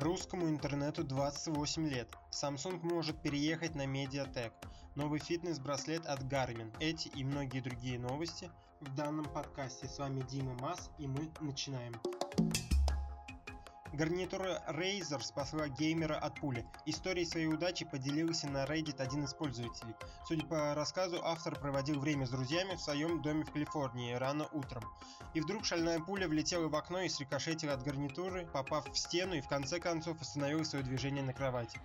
Русскому интернету 28 лет. Samsung может переехать на Mediatek. Новый фитнес-браслет от Garmin. Эти и многие другие новости в данном подкасте. С вами Дима Мас и мы начинаем. Гарнитура Razer спасла геймера от пули. Историей своей удачи поделился на Reddit один из пользователей. Судя по рассказу, автор проводил время с друзьями в своем доме в Калифорнии рано утром. И вдруг шальная пуля влетела в окно и срикошетила от гарнитуры, попав в стену и в конце концов остановила свое движение на кровати.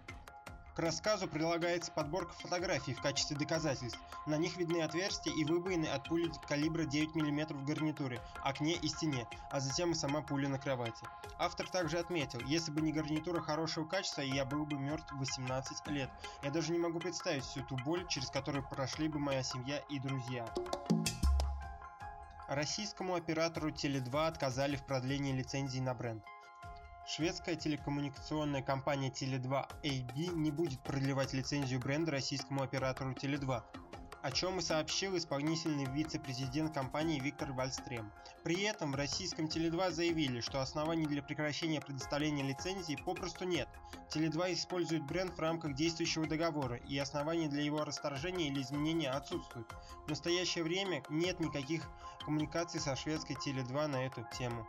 К рассказу прилагается подборка фотографий в качестве доказательств. На них видны отверстия и выбоины от пули калибра 9 мм в гарнитуре, окне и стене, а затем и сама пуля на кровати. Автор также отметил, если бы не гарнитура хорошего качества, я был бы мертв 18 лет. Я даже не могу представить всю ту боль, через которую прошли бы моя семья и друзья. Российскому оператору Теле2 отказали в продлении лицензии на бренд. Шведская телекоммуникационная компания Tele2 AB не будет продлевать лицензию бренда российскому оператору Tele2, о чем и сообщил исполнительный вице-президент компании Виктор Вальстрем. При этом в российском Теле2 заявили, что оснований для прекращения предоставления лицензии попросту нет. Теле2 использует бренд в рамках действующего договора, и оснований для его расторжения или изменения отсутствуют. В настоящее время нет никаких коммуникаций со шведской Теле2 на эту тему.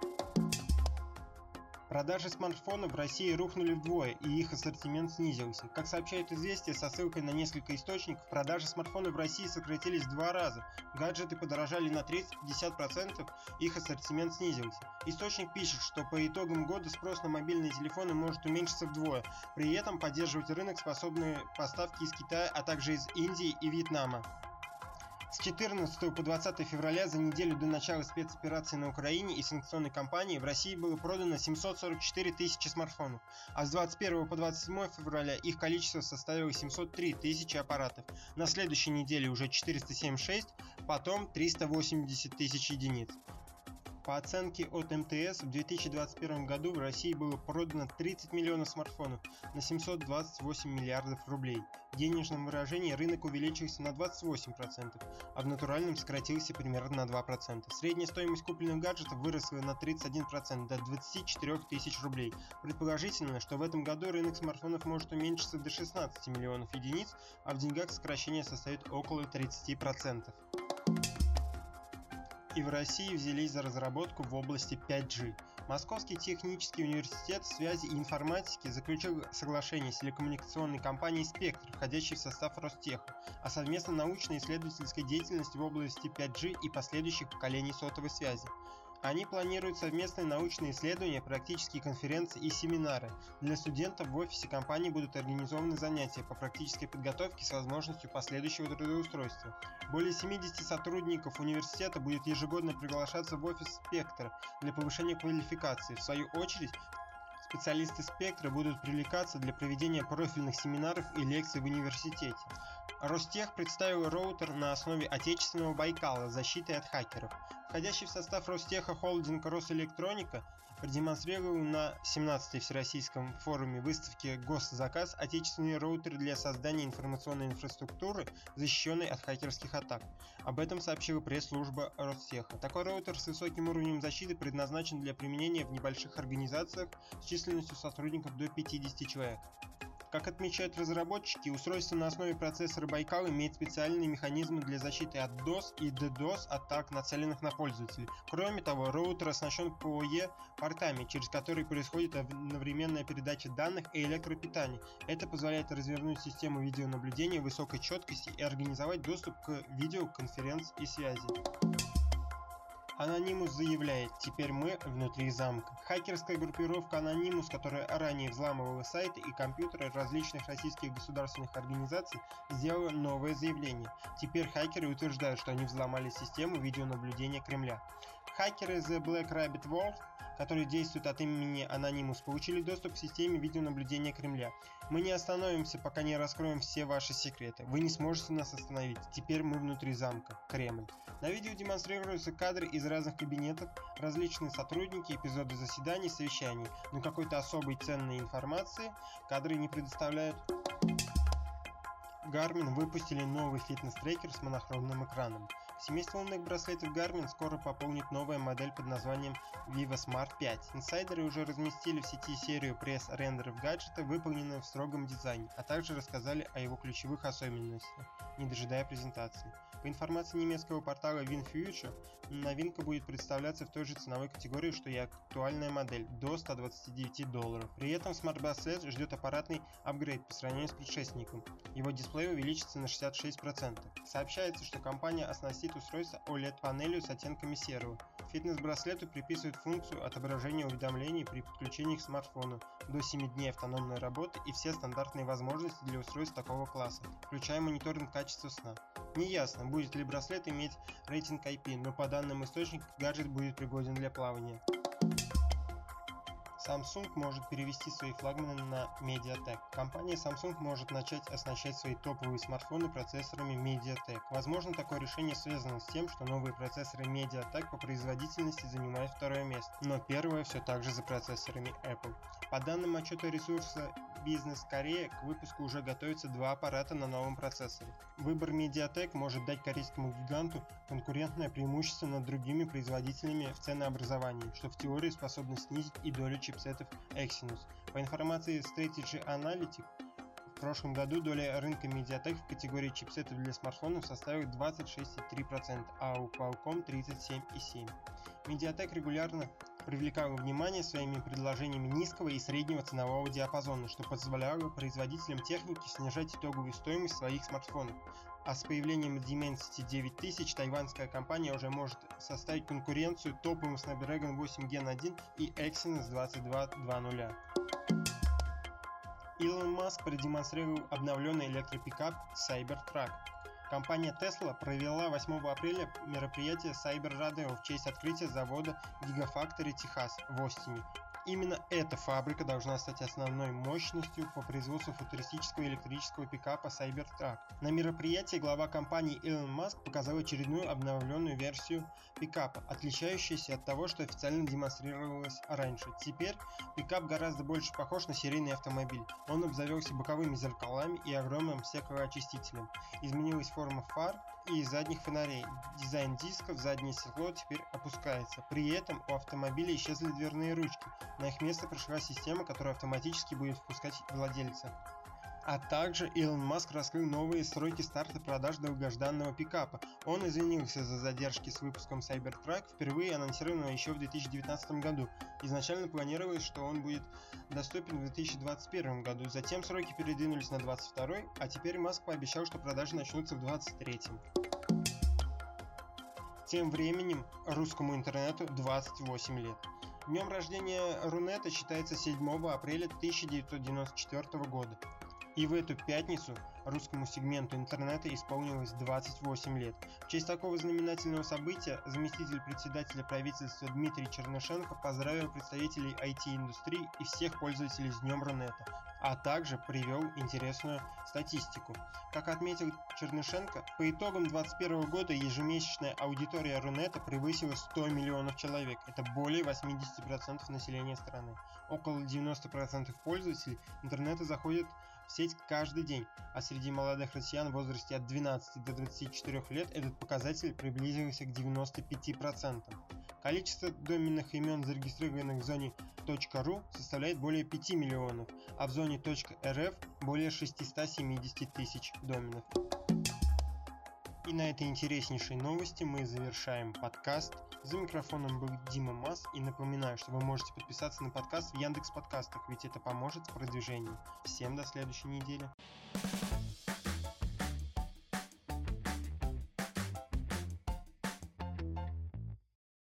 Продажи смартфонов в России рухнули вдвое, и их ассортимент снизился. Как сообщает известие со ссылкой на несколько источников, продажи смартфонов в России сократились в два раза. Гаджеты подорожали на 30-50%, их ассортимент снизился. Источник пишет, что по итогам года спрос на мобильные телефоны может уменьшиться вдвое, при этом поддерживать рынок способны поставки из Китая, а также из Индии и Вьетнама. С 14 по 20 февраля за неделю до начала спецоперации на Украине и санкционной кампании в России было продано 744 тысячи смартфонов, а с 21 по 27 февраля их количество составило 703 тысячи аппаратов. На следующей неделе уже 476, потом 380 тысяч единиц. По оценке от МТС, в 2021 году в России было продано 30 миллионов смартфонов на 728 миллиардов рублей. В денежном выражении рынок увеличился на 28%, а в натуральном сократился примерно на 2%. Средняя стоимость купленных гаджетов выросла на 31% до 24 тысяч рублей. Предположительно, что в этом году рынок смартфонов может уменьшиться до 16 миллионов единиц, а в деньгах сокращение составит около 30% и в России взялись за разработку в области 5G. Московский технический университет связи и информатики заключил соглашение с телекоммуникационной компанией «Спектр», входящей в состав Ростеха, о совместной научно-исследовательской деятельности в области 5G и последующих поколений сотовой связи. Они планируют совместные научные исследования, практические конференции и семинары. Для студентов в офисе компании будут организованы занятия по практической подготовке с возможностью последующего трудоустройства. Более 70 сотрудников университета будет ежегодно приглашаться в офис «Спектр» для повышения квалификации. В свою очередь, специалисты «Спектра» будут привлекаться для проведения профильных семинаров и лекций в университете. Ростех представил роутер на основе отечественного Байкала с защитой от хакеров. Входящий в состав Ростеха холдинг Росэлектроника продемонстрировал на 17-й Всероссийском форуме выставки «Госзаказ» отечественный роутер для создания информационной инфраструктуры, защищенной от хакерских атак. Об этом сообщила пресс-служба Ростеха. Такой роутер с высоким уровнем защиты предназначен для применения в небольших организациях с численностью сотрудников до 50 человек. Как отмечают разработчики, устройство на основе процессора Байкал имеет специальные механизмы для защиты от DOS и DDoS атак, нацеленных на пользователей. Кроме того, роутер оснащен PoE портами, через которые происходит одновременная передача данных и электропитания. Это позволяет развернуть систему видеонаблюдения высокой четкости и организовать доступ к видеоконференц и связи. Анонимус заявляет, теперь мы внутри замка. Хакерская группировка Анонимус, которая ранее взламывала сайты и компьютеры различных российских государственных организаций, сделала новое заявление. Теперь хакеры утверждают, что они взломали систему видеонаблюдения Кремля. Хакеры The Black Rabbit World, которые действуют от имени Anonymous, получили доступ к системе видеонаблюдения Кремля. Мы не остановимся, пока не раскроем все ваши секреты. Вы не сможете нас остановить. Теперь мы внутри замка. Кремль. На видео демонстрируются кадры из разных кабинетов, различные сотрудники, эпизоды заседаний, совещаний, но какой-то особой ценной информации кадры не предоставляют. Garmin выпустили новый фитнес-трекер с монохромным экраном. Семейство умных браслетов Garmin скоро пополнит новая модель под названием Vivo Smart 5. Инсайдеры уже разместили в сети серию пресс-рендеров гаджета, выполненную в строгом дизайне, а также рассказали о его ключевых особенностях, не дожидая презентации. По информации немецкого портала WinFuture, новинка будет представляться в той же ценовой категории, что и актуальная модель, до 129 долларов. При этом Smart Bracelet ждет аппаратный апгрейд по сравнению с предшественником. Его дисплей увеличится на 66%. Сообщается, что компания оснастит устройство OLED-панелью с оттенками серого. Фитнес-браслету приписывают функцию отображения уведомлений при подключении к смартфону, до 7 дней автономной работы и все стандартные возможности для устройств такого класса, включая мониторинг качества сна. Неясно, будет ли браслет иметь рейтинг IP, но по данным источника гаджет будет пригоден для плавания. Samsung может перевести свои флагманы на MediaTek. Компания Samsung может начать оснащать свои топовые смартфоны процессорами MediaTek. Возможно, такое решение связано с тем, что новые процессоры MediaTek по производительности занимают второе место, но первое все так же за процессорами Apple. По данным отчета ресурса Бизнес Корея, к выпуску уже готовятся два аппарата на новом процессоре. Выбор Mediatek может дать корейскому гиганту конкурентное преимущество над другими производителями в ценообразовании, что в теории способно снизить и долю чипсетов Exynos. По информации Strategy Analytics, в прошлом году доля рынка Mediatek в категории чипсетов для смартфонов составила 26,3%, а у Qualcomm 37,7%. Mediatek регулярно привлекала внимание своими предложениями низкого и среднего ценового диапазона, что позволяло производителям техники снижать итоговую стоимость своих смартфонов. А с появлением Dimensity 9000 тайваньская компания уже может составить конкуренцию топовым Snapdragon 8 Gen 1 и Exynos 2220. Илон Маск продемонстрировал обновленный электропикап Cybertruck. Компания Tesla провела 8 апреля мероприятие Cyber Rodeo в честь открытия завода Gigafactory Техас в Остине. Именно эта фабрика должна стать основной мощностью по производству футуристического электрического пикапа Cybertruck. На мероприятии глава компании Elon Musk показал очередную обновленную версию пикапа, отличающуюся от того, что официально демонстрировалось раньше. Теперь пикап гораздо больше похож на серийный автомобиль. Он обзавелся боковыми зеркалами и огромным стеклоочистителем. Изменилась форма фар и задних фонарей. Дизайн дисков, заднее стекло теперь опускается. При этом у автомобиля исчезли дверные ручки, на их место пришла система, которая автоматически будет впускать владельца. А также Илон Маск раскрыл новые сроки старта продаж долгожданного пикапа. Он извинился за задержки с выпуском Cybertruck, впервые анонсированного еще в 2019 году. Изначально планировалось, что он будет доступен в 2021 году, затем сроки передвинулись на 2022, а теперь Маск пообещал, что продажи начнутся в 2023. Тем временем русскому интернету 28 лет. Днем рождения Рунета считается 7 апреля 1994 года. И в эту пятницу русскому сегменту интернета исполнилось 28 лет. В честь такого знаменательного события заместитель председателя правительства Дмитрий Чернышенко поздравил представителей IT-индустрии и всех пользователей с Днем Рунета, а также привел интересную статистику. Как отметил Чернышенко, по итогам 2021 года ежемесячная аудитория Рунета превысила 100 миллионов человек. Это более 80% населения страны. Около 90% пользователей интернета заходят сеть каждый день, а среди молодых россиян в возрасте от 12 до 24 лет этот показатель приблизился к 95%. Количество доменных имен, зарегистрированных в зоне .ru, составляет более 5 миллионов, а в зоне .rf более 670 тысяч доменов. И на этой интереснейшей новости мы завершаем подкаст. За микрофоном был Дима Мас и напоминаю, что вы можете подписаться на подкаст в Яндекс Подкастах, ведь это поможет в продвижении. Всем до следующей недели.